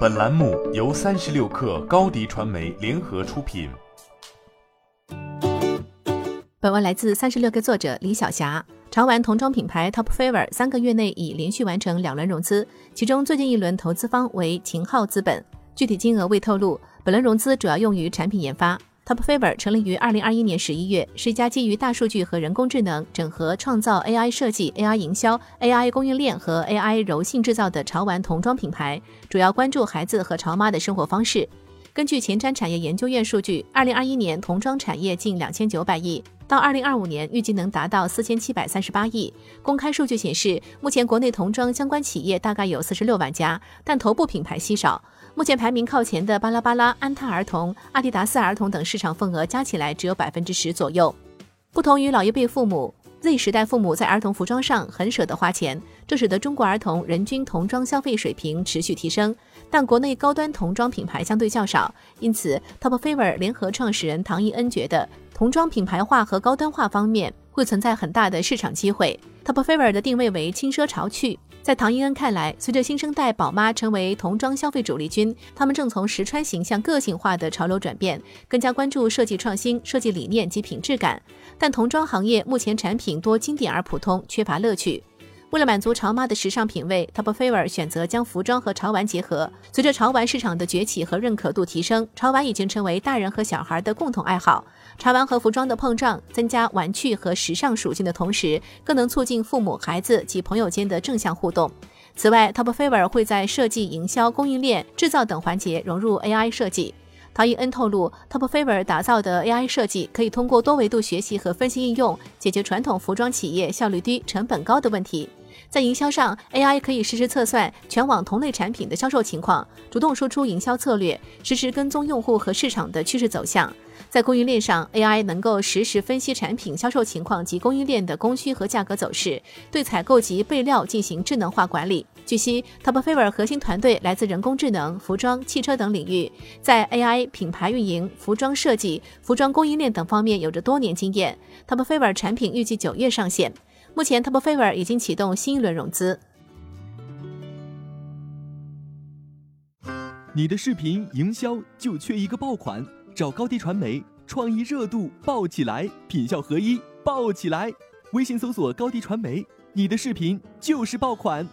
本栏目由三十六氪高低传媒联合出品。本文来自三十六氪作者李晓霞。潮玩童装品牌 Top Favor 三个月内已连续完成两轮融资，其中最近一轮投资方为秦昊资本，具体金额未透露。本轮融资主要用于产品研发。Top Favor 成立于二零二一年十一月，是一家基于大数据和人工智能整合创造 AI 设计、AI 营销、AI 供应链和 AI 柔性制造的潮玩童装品牌，主要关注孩子和潮妈的生活方式。根据前瞻产业研究院数据，二零二一年童装产业近两千九百亿，到二零二五年预计能达到四千七百三十八亿。公开数据显示，目前国内童装相关企业大概有四十六万家，但头部品牌稀少。目前排名靠前的巴拉巴拉、安踏儿童、阿迪达斯儿童等市场份额加起来只有百分之十左右。不同于老一辈父母，Z 时代父母在儿童服装上很舍得花钱，这使得中国儿童人均童装消费水平持续提升。但国内高端童装品牌相对较少，因此 Top Favor 联合创始人唐一恩觉得，童装品牌化和高端化方面会存在很大的市场机会。Top Favor 的定位为轻奢潮趣。在唐英恩看来，随着新生代宝妈成为童装消费主力军，他们正从实穿型向个性化的潮流转变，更加关注设计创新、设计理念及品质感。但童装行业目前产品多经典而普通，缺乏乐趣。为了满足潮妈的时尚品味，Top Favor 选择将服装和潮玩结合。随着潮玩市场的崛起和认可度提升，潮玩已经成为大人和小孩的共同爱好。潮玩和服装的碰撞，增加玩趣和时尚属性的同时，更能促进父母、孩子及朋友间的正向互动。此外，Top Favor 会在设计、营销、供应链、制造等环节融入 AI 设计。陶一恩透露，Top Favor 打造的 AI 设计可以通过多维度学习和分析应用，解决传统服装企业效率低、成本高的问题。在营销上，AI 可以实时测算全网同类产品的销售情况，主动输出营销策略，实时跟踪用户和市场的趋势走向。在供应链上，AI 能够实时分析产品销售情况及供应链的供需和价格走势，对采购及备料进行智能化管理。据悉，Top Favor 核心团队来自人工智能、服装、汽车等领域，在 AI、品牌运营、服装设计、服装供应链等方面有着多年经验。Top Favor 产品预计九月上线。目前，Top Favor 已经启动新一轮融资。你的视频营销就缺一个爆款，找高低传媒，创意热度爆起来，品效合一爆起来。微信搜索高低传媒，你的视频就是爆款。